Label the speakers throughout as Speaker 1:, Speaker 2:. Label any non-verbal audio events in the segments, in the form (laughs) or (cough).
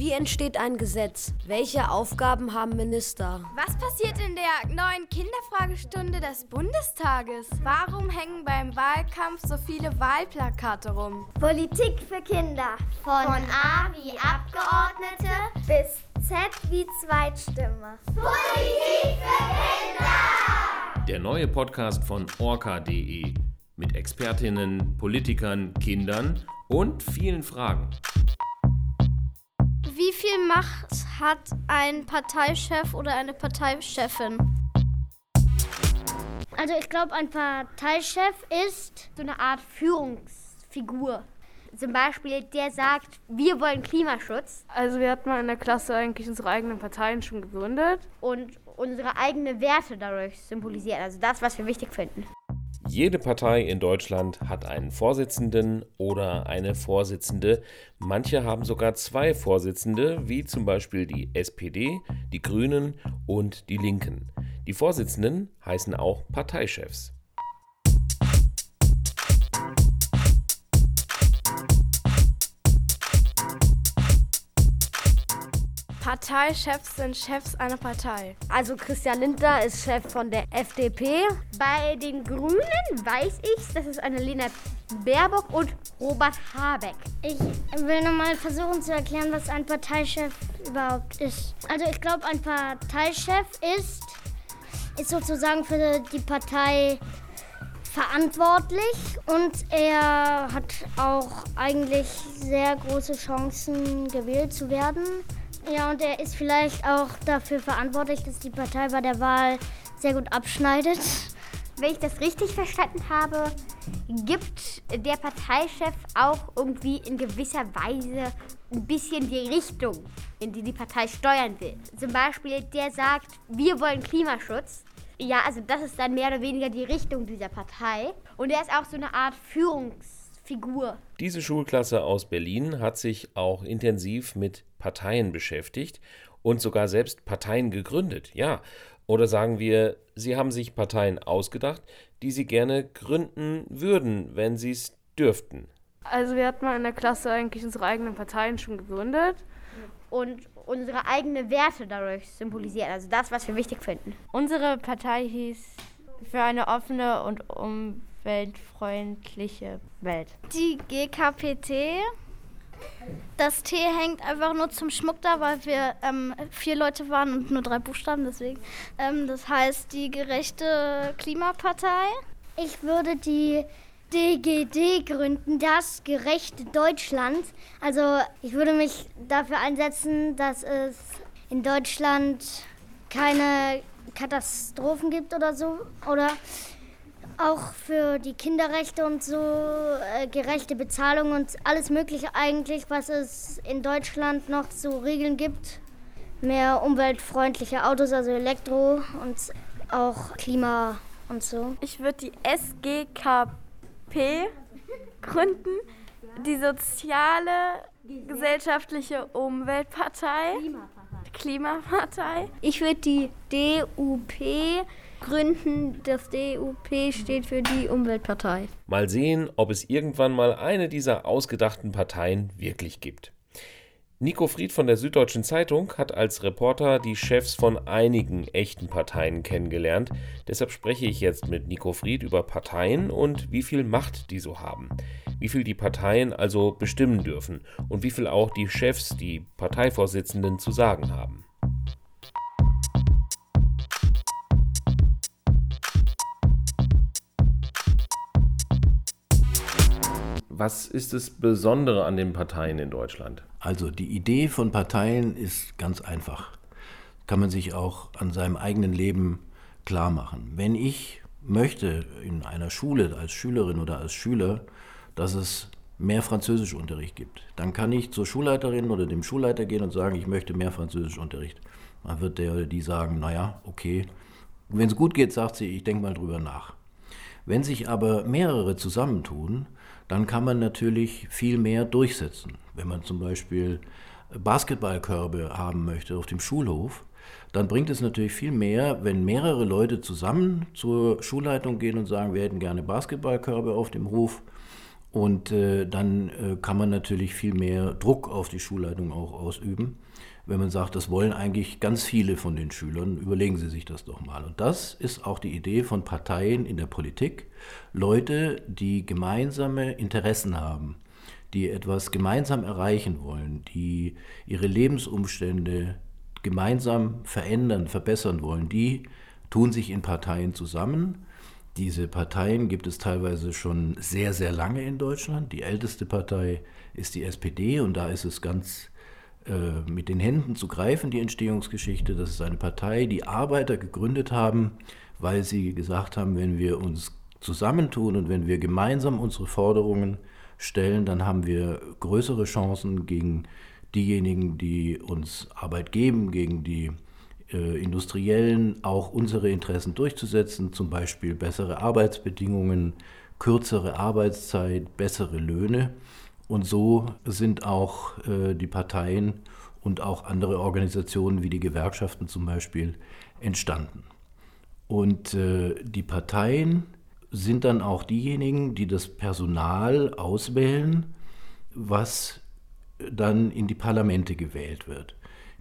Speaker 1: Wie entsteht ein Gesetz? Welche Aufgaben haben Minister?
Speaker 2: Was passiert in der neuen Kinderfragestunde des Bundestages? Warum hängen beim Wahlkampf so viele Wahlplakate rum?
Speaker 3: Politik für Kinder. Von, Von A wie Abgeordnete bis Z wie Zweitstimme.
Speaker 4: Politik für Kinder!
Speaker 5: Der neue Podcast von orca.de mit Expertinnen, Politikern, Kindern und vielen Fragen.
Speaker 6: Wie viel Macht hat ein Parteichef oder eine Parteichefin?
Speaker 7: Also ich glaube, ein Parteichef ist so eine Art Führungsfigur. Zum Beispiel, der sagt, wir wollen Klimaschutz.
Speaker 8: Also wir hatten mal in der Klasse eigentlich unsere eigenen Parteien schon gegründet.
Speaker 7: Und unsere eigenen Werte dadurch symbolisieren. Also das, was wir wichtig finden.
Speaker 5: Jede Partei in Deutschland hat einen Vorsitzenden oder eine Vorsitzende. Manche haben sogar zwei Vorsitzende, wie zum Beispiel die SPD, die Grünen und die Linken. Die Vorsitzenden heißen auch Parteichefs.
Speaker 2: Parteichefs sind Chefs einer Partei.
Speaker 7: Also Christian Lindner ist Chef von der FDP. Bei den Grünen weiß ich, das ist Annalena Baerbock und Robert Habeck.
Speaker 9: Ich will nochmal versuchen zu erklären, was ein Parteichef überhaupt ist. Also ich glaube, ein Parteichef ist, ist sozusagen für die Partei verantwortlich und er hat auch eigentlich sehr große Chancen, gewählt zu werden. Ja, und er ist vielleicht auch dafür verantwortlich, dass die Partei bei der Wahl sehr gut abschneidet.
Speaker 7: Wenn ich das richtig verstanden habe, gibt der Parteichef auch irgendwie in gewisser Weise ein bisschen die Richtung, in die die Partei steuern will. Zum Beispiel, der sagt, wir wollen Klimaschutz. Ja, also das ist dann mehr oder weniger die Richtung dieser Partei. Und er ist auch so eine Art Führungs Figur.
Speaker 5: Diese Schulklasse aus Berlin hat sich auch intensiv mit Parteien beschäftigt und sogar selbst Parteien gegründet. Ja, oder sagen wir, sie haben sich Parteien ausgedacht, die sie gerne gründen würden, wenn sie es dürften.
Speaker 8: Also wir hatten mal in der Klasse eigentlich unsere eigenen Parteien schon gegründet.
Speaker 7: Und unsere eigenen Werte dadurch symbolisieren. Also das, was wir wichtig finden.
Speaker 10: Unsere Partei hieß für eine offene und um umweltfreundliche Welt.
Speaker 6: Die GKPT. Das T hängt einfach nur zum Schmuck da, weil wir ähm, vier Leute waren und nur drei Buchstaben, deswegen. Ähm, das heißt die gerechte Klimapartei.
Speaker 9: Ich würde die DGD gründen, das gerechte Deutschland. Also ich würde mich dafür einsetzen, dass es in Deutschland keine Katastrophen gibt oder so. Oder auch für die Kinderrechte und so äh, gerechte Bezahlung und alles Mögliche eigentlich, was es in Deutschland noch zu Regeln gibt. Mehr umweltfreundliche Autos, also Elektro und auch Klima und so.
Speaker 2: Ich würde die SGKP gründen, die soziale gesellschaftliche Umweltpartei. Klimapartei. Klimapartei.
Speaker 1: Ich würde die DUP gründen. Das DUP steht für die Umweltpartei.
Speaker 5: Mal sehen, ob es irgendwann mal eine dieser ausgedachten Parteien wirklich gibt. Nico Fried von der Süddeutschen Zeitung hat als Reporter die Chefs von einigen echten Parteien kennengelernt. Deshalb spreche ich jetzt mit Nico Fried über Parteien und wie viel Macht die so haben. Wie viel die Parteien also bestimmen dürfen und wie viel auch die Chefs, die Parteivorsitzenden zu sagen haben. Was ist das Besondere an den Parteien in Deutschland?
Speaker 11: Also die Idee von Parteien ist ganz einfach. Kann man sich auch an seinem eigenen Leben klar machen. Wenn ich möchte in einer Schule als Schülerin oder als Schüler, dass es mehr Französischunterricht gibt, dann kann ich zur Schulleiterin oder dem Schulleiter gehen und sagen, ich möchte mehr Französischunterricht. Dann wird der oder die sagen, naja, okay. Wenn es gut geht, sagt sie, ich denke mal drüber nach. Wenn sich aber mehrere zusammentun, dann kann man natürlich viel mehr durchsetzen. Wenn man zum Beispiel Basketballkörbe haben möchte auf dem Schulhof, dann bringt es natürlich viel mehr, wenn mehrere Leute zusammen zur Schulleitung gehen und sagen, wir hätten gerne Basketballkörbe auf dem Hof Und äh, dann äh, kann man natürlich viel mehr Druck auf die Schulleitung auch ausüben. Wenn man sagt, das wollen eigentlich ganz viele von den Schülern, überlegen Sie sich das doch mal. Und das ist auch die Idee von Parteien in der Politik. Leute, die gemeinsame Interessen haben, die etwas gemeinsam erreichen wollen, die ihre Lebensumstände gemeinsam verändern, verbessern wollen, die tun sich in Parteien zusammen diese Parteien gibt es teilweise schon sehr, sehr lange in Deutschland. Die älteste Partei ist die SPD und da ist es ganz äh, mit den Händen zu greifen, die Entstehungsgeschichte. Das ist eine Partei, die Arbeiter gegründet haben, weil sie gesagt haben, wenn wir uns zusammentun und wenn wir gemeinsam unsere Forderungen stellen, dann haben wir größere Chancen gegen diejenigen, die uns Arbeit geben, gegen die äh, Industriellen auch unsere Interessen durchzusetzen, zum Beispiel bessere Arbeitsbedingungen, kürzere Arbeitszeit, bessere Löhne. Und so sind auch äh, die Parteien und auch andere Organisationen wie die Gewerkschaften zum Beispiel entstanden. Und äh, die Parteien sind dann auch diejenigen, die das Personal auswählen, was dann in die Parlamente gewählt wird.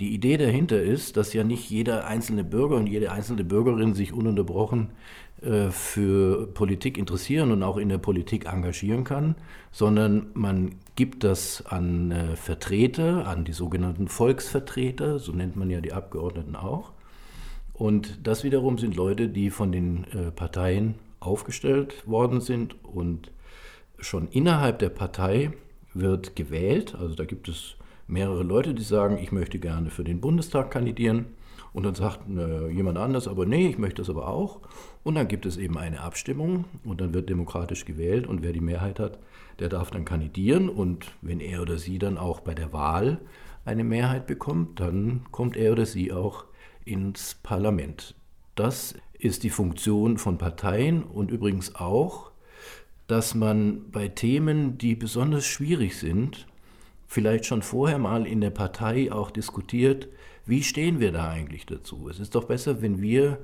Speaker 11: Die Idee dahinter ist, dass ja nicht jeder einzelne Bürger und jede einzelne Bürgerin sich ununterbrochen für Politik interessieren und auch in der Politik engagieren kann, sondern man gibt das an äh, Vertreter, an die sogenannten Volksvertreter, so nennt man ja die Abgeordneten auch. Und das wiederum sind Leute, die von den äh, Parteien aufgestellt worden sind und schon innerhalb der Partei wird gewählt, also da gibt es mehrere Leute, die sagen, ich möchte gerne für den Bundestag kandidieren. Und dann sagt äh, jemand anders, aber nee, ich möchte das aber auch. Und dann gibt es eben eine Abstimmung und dann wird demokratisch gewählt und wer die Mehrheit hat, der darf dann kandidieren. Und wenn er oder sie dann auch bei der Wahl eine Mehrheit bekommt, dann kommt er oder sie auch ins Parlament. Das ist die Funktion von Parteien und übrigens auch, dass man bei Themen, die besonders schwierig sind, vielleicht schon vorher mal in der Partei auch diskutiert, wie stehen wir da eigentlich dazu? Es ist doch besser, wenn wir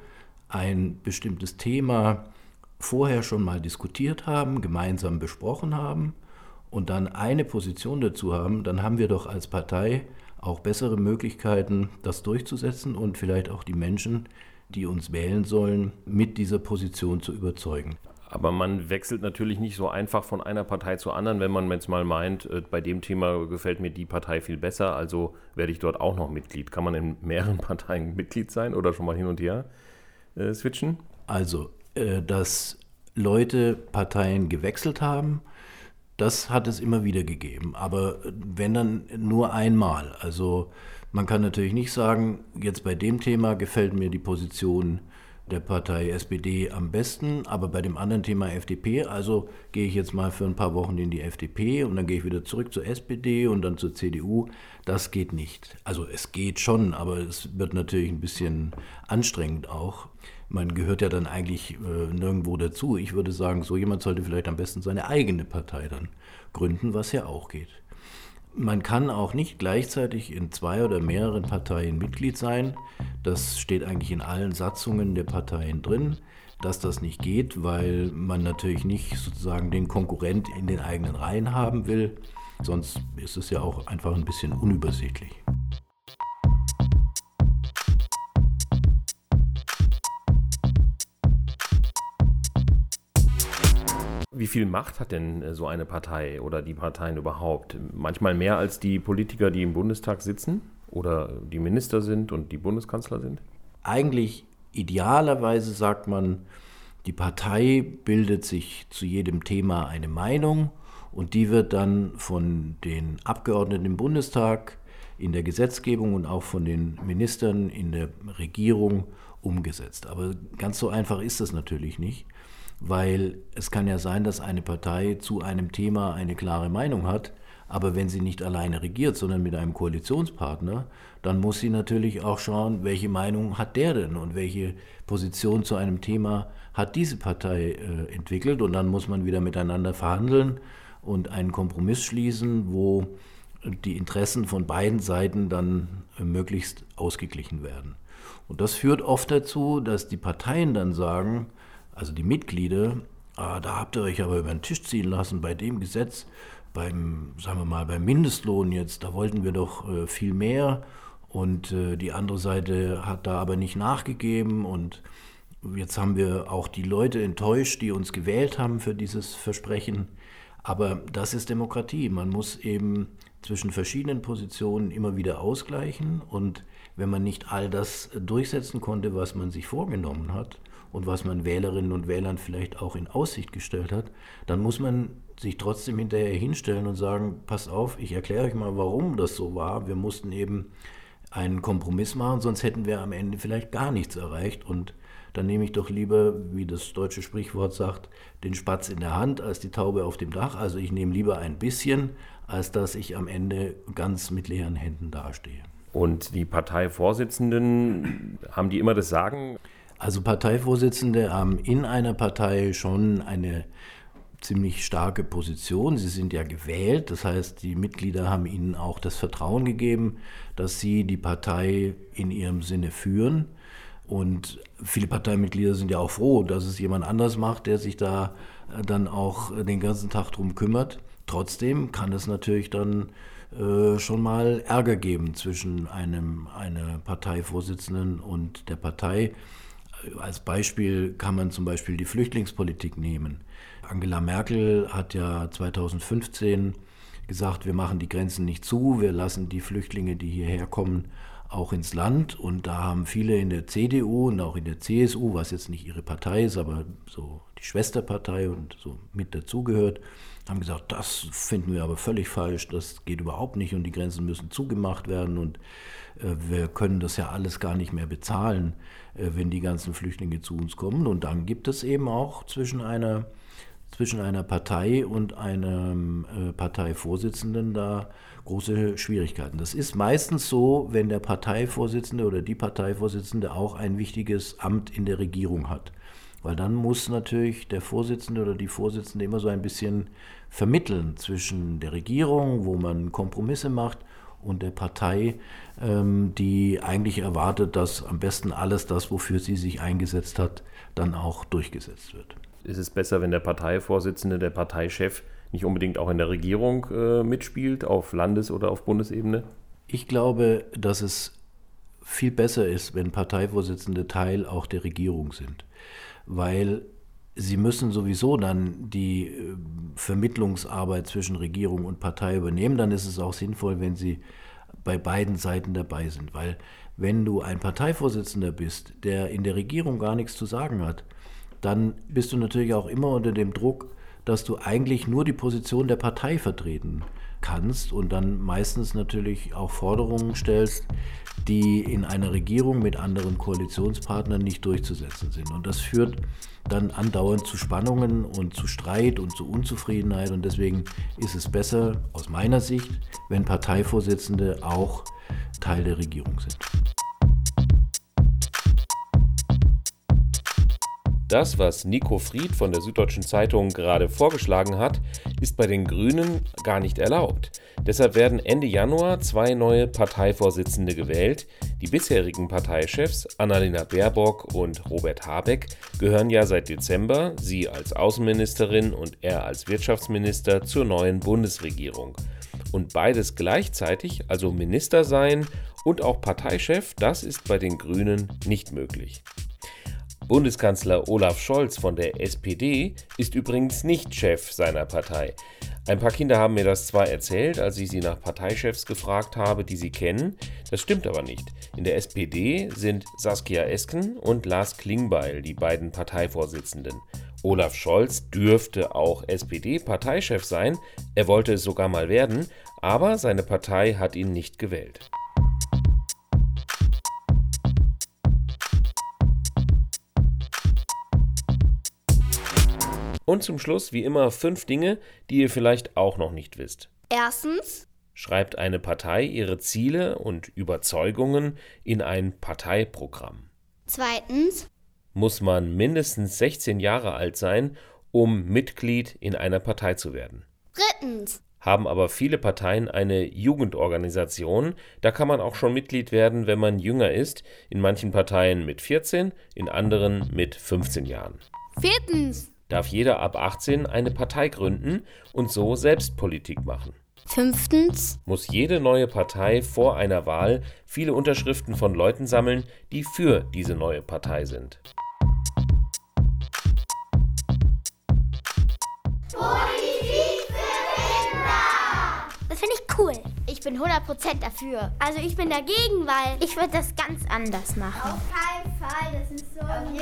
Speaker 11: ein bestimmtes Thema vorher schon mal diskutiert haben, gemeinsam besprochen haben und dann eine Position dazu haben, dann haben wir doch als Partei auch bessere Möglichkeiten, das durchzusetzen und vielleicht auch die Menschen, die uns wählen sollen, mit dieser Position zu überzeugen.
Speaker 5: Aber man wechselt natürlich nicht so einfach von einer Partei zur anderen, wenn man jetzt mal meint, äh, bei dem Thema gefällt mir die Partei viel besser, also werde ich dort auch noch Mitglied. Kann man in mehreren (laughs) Parteien Mitglied sein oder schon mal hin und her äh, switchen?
Speaker 11: Also, äh, dass Leute Parteien gewechselt haben, das hat es immer wieder gegeben. Aber wenn dann nur einmal. Also man kann natürlich nicht sagen, jetzt bei dem Thema gefällt mir die Position der Partei SPD am besten, aber bei dem anderen Thema FDP, also gehe ich jetzt mal für ein paar Wochen in die FDP und dann gehe ich wieder zurück zur SPD und dann zur CDU. Das geht nicht. Also es geht schon, aber es wird natürlich ein bisschen anstrengend auch. Man gehört ja dann eigentlich äh, nirgendwo dazu. Ich würde sagen, so jemand sollte vielleicht am besten seine eigene Partei dann gründen, was ja auch geht. Man kann auch nicht gleichzeitig in zwei oder mehreren Parteien Mitglied sein. Das steht eigentlich in allen Satzungen der Parteien drin, dass das nicht geht, weil man natürlich nicht sozusagen den Konkurrent in den eigenen Reihen haben will. Sonst ist es ja auch einfach ein bisschen unübersichtlich.
Speaker 5: Wie viel Macht hat denn äh, so eine Partei oder die Parteien überhaupt? Manchmal mehr als die Politiker, die im Bundestag sitzen oder die Minister sind und die Bundeskanzler sind?
Speaker 11: Eigentlich idealerweise sagt man, die Partei bildet sich zu jedem Thema eine Meinung und die wird dann von den Abgeordneten im Bundestag in der Gesetzgebung und auch von den Ministern in der Regierung umgesetzt. Aber ganz so einfach ist das natürlich nicht weil es kann ja sein, dass eine Partei zu einem Thema eine klare Meinung hat, aber wenn sie nicht alleine regiert, sondern mit einem Koalitionspartner, dann muss sie natürlich auch schauen, welche Meinung hat der denn und welche Position zu einem Thema hat diese Partei äh, entwickelt. Und dann muss man wieder miteinander verhandeln und einen Kompromiss schließen, wo die Interessen von beiden Seiten dann äh, möglichst ausgeglichen werden. Und das führt oft dazu, dass die Parteien dann sagen, also die Mitglieder, ah, da habt ihr euch aber über den Tisch ziehen lassen bei dem Gesetz, beim, sagen wir mal, beim Mindestlohn jetzt, da wollten wir doch äh, viel mehr und äh, die andere Seite hat da aber nicht nachgegeben und jetzt haben wir auch die Leute enttäuscht, die uns gewählt haben für dieses Versprechen. Aber das ist Demokratie. Man muss eben zwischen verschiedenen Positionen immer wieder ausgleichen und wenn man nicht all das durchsetzen konnte, was man sich vorgenommen hat und was man Wählerinnen und Wählern vielleicht auch in Aussicht gestellt hat, dann muss man sich trotzdem hinterher hinstellen und sagen, pass auf, ich erkläre euch mal, warum das so war. Wir mussten eben einen Kompromiss machen, sonst hätten wir am Ende vielleicht gar nichts erreicht. Und dann nehme ich doch lieber, wie das deutsche Sprichwort sagt, den Spatz in der Hand als die Taube auf dem Dach. Also ich nehme lieber ein bisschen, als dass ich am Ende ganz mit leeren Händen dastehe.
Speaker 5: Und die Parteivorsitzenden, haben die immer das Sagen?
Speaker 11: Also Parteivorsitzende haben in einer Partei schon eine ziemlich starke Position. Sie sind ja gewählt, das heißt, die Mitglieder haben ihnen auch das Vertrauen gegeben, dass sie die Partei in ihrem Sinne führen. Und viele Parteimitglieder sind ja auch froh, dass es jemand anders macht, der sich da dann auch den ganzen Tag drum kümmert. Trotzdem kann es natürlich dann äh, schon mal Ärger geben zwischen einem einer Parteivorsitzenden und der Partei. Als Beispiel kann man zum Beispiel die Flüchtlingspolitik nehmen. Angela Merkel hat ja 2015 gesagt, wir machen die Grenzen nicht zu, wir lassen die Flüchtlinge, die hierher kommen, auch ins Land. Und da haben viele in der CDU und auch in der CSU, was jetzt nicht ihre Partei ist, aber so die Schwesterpartei und so mit dazugehört, haben gesagt, das finden wir aber völlig falsch, das geht überhaupt nicht und die Grenzen müssen zugemacht werden und äh, wir können das ja alles gar nicht mehr bezahlen, äh, wenn die ganzen Flüchtlinge zu uns kommen. Und dann gibt es eben auch zwischen einer, zwischen einer Partei und einem äh, Parteivorsitzenden da große Schwierigkeiten. Das ist meistens so, wenn der Parteivorsitzende oder die Parteivorsitzende auch ein wichtiges Amt in der Regierung hat. Weil dann muss natürlich der Vorsitzende oder die Vorsitzende immer so ein bisschen vermitteln zwischen der Regierung, wo man Kompromisse macht, und der Partei, ähm, die eigentlich erwartet, dass am besten alles das, wofür sie sich eingesetzt hat, dann auch durchgesetzt wird.
Speaker 5: Ist es besser, wenn der Parteivorsitzende, der Parteichef nicht unbedingt auch in der Regierung äh, mitspielt, auf Landes- oder auf Bundesebene?
Speaker 11: Ich glaube, dass es viel besser ist, wenn Parteivorsitzende Teil auch der Regierung sind weil sie müssen sowieso dann die äh, Vermittlungsarbeit zwischen Regierung und Partei übernehmen. Dann ist es auch sinnvoll, wenn sie bei beiden Seiten dabei sind, weil wenn du ein Parteivorsitzender bist, der in der Regierung gar nichts zu sagen hat, dann bist du natürlich auch immer unter dem Druck, dass du eigentlich nur die Position der Partei vertreten kannst und dann meistens natürlich auch Forderungen stellst, die in einer Regierung mit anderen Koalitionspartnern nicht durchzusetzen sind. Und das führt dann andauernd zu Spannungen und zu Streit und zu Unzufriedenheit. Und deswegen ist es besser aus meiner Sicht, wenn Parteivorsitzende auch Teil der Regierung sind.
Speaker 5: Das, was Nico Fried von der Süddeutschen Zeitung gerade vorgeschlagen hat, ist bei den Grünen gar nicht erlaubt. Deshalb werden Ende Januar zwei neue Parteivorsitzende gewählt. Die bisherigen Parteichefs Annalena Baerbock und Robert Habeck gehören ja seit Dezember, sie als Außenministerin und er als Wirtschaftsminister, zur neuen Bundesregierung. Und beides gleichzeitig, also Minister sein und auch Parteichef, das ist bei den Grünen nicht möglich. Bundeskanzler Olaf Scholz von der SPD ist übrigens nicht Chef seiner Partei. Ein paar Kinder haben mir das zwar erzählt, als ich sie nach Parteichefs gefragt habe, die sie kennen, das stimmt aber nicht. In der SPD sind Saskia Esken und Lars Klingbeil die beiden Parteivorsitzenden. Olaf Scholz dürfte auch SPD-Parteichef sein, er wollte es sogar mal werden, aber seine Partei hat ihn nicht gewählt. Und zum Schluss, wie immer, fünf Dinge, die ihr vielleicht auch noch nicht wisst.
Speaker 2: Erstens.
Speaker 5: Schreibt eine Partei ihre Ziele und Überzeugungen in ein Parteiprogramm.
Speaker 2: Zweitens.
Speaker 5: Muss man mindestens 16 Jahre alt sein, um Mitglied in einer Partei zu werden.
Speaker 2: Drittens.
Speaker 5: Haben aber viele Parteien eine Jugendorganisation, da kann man auch schon Mitglied werden, wenn man jünger ist, in manchen Parteien mit 14, in anderen mit 15 Jahren.
Speaker 2: Viertens.
Speaker 5: Darf jeder ab 18 eine Partei gründen und so selbst Politik machen.
Speaker 1: Fünftens
Speaker 5: muss jede neue Partei vor einer Wahl viele Unterschriften von Leuten sammeln, die für diese neue Partei sind.
Speaker 4: Politik für Kinder!
Speaker 3: Das finde ich cool. Ich bin 100% dafür. Also ich bin dagegen, weil
Speaker 7: ich würde das ganz anders machen.
Speaker 3: Auf keinen Fall. Das ist so ein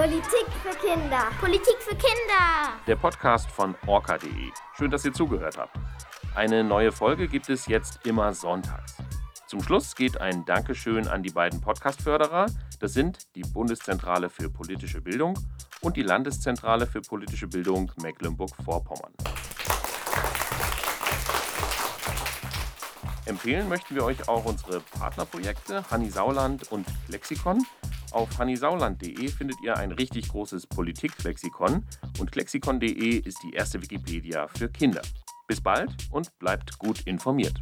Speaker 3: Politik für Kinder.
Speaker 7: Politik für Kinder.
Speaker 5: Der Podcast von orca.de. Schön, dass ihr zugehört habt. Eine neue Folge gibt es jetzt immer sonntags. Zum Schluss geht ein Dankeschön an die beiden Podcast-Förderer. Das sind die Bundeszentrale für politische Bildung und die Landeszentrale für politische Bildung Mecklenburg-Vorpommern. Empfehlen möchten wir euch auch unsere Partnerprojekte Hanni Sauland und Lexikon. Auf hannisauland.de findet ihr ein richtig großes Politik-Lexikon und lexikon.de ist die erste Wikipedia für Kinder. Bis bald und bleibt gut informiert.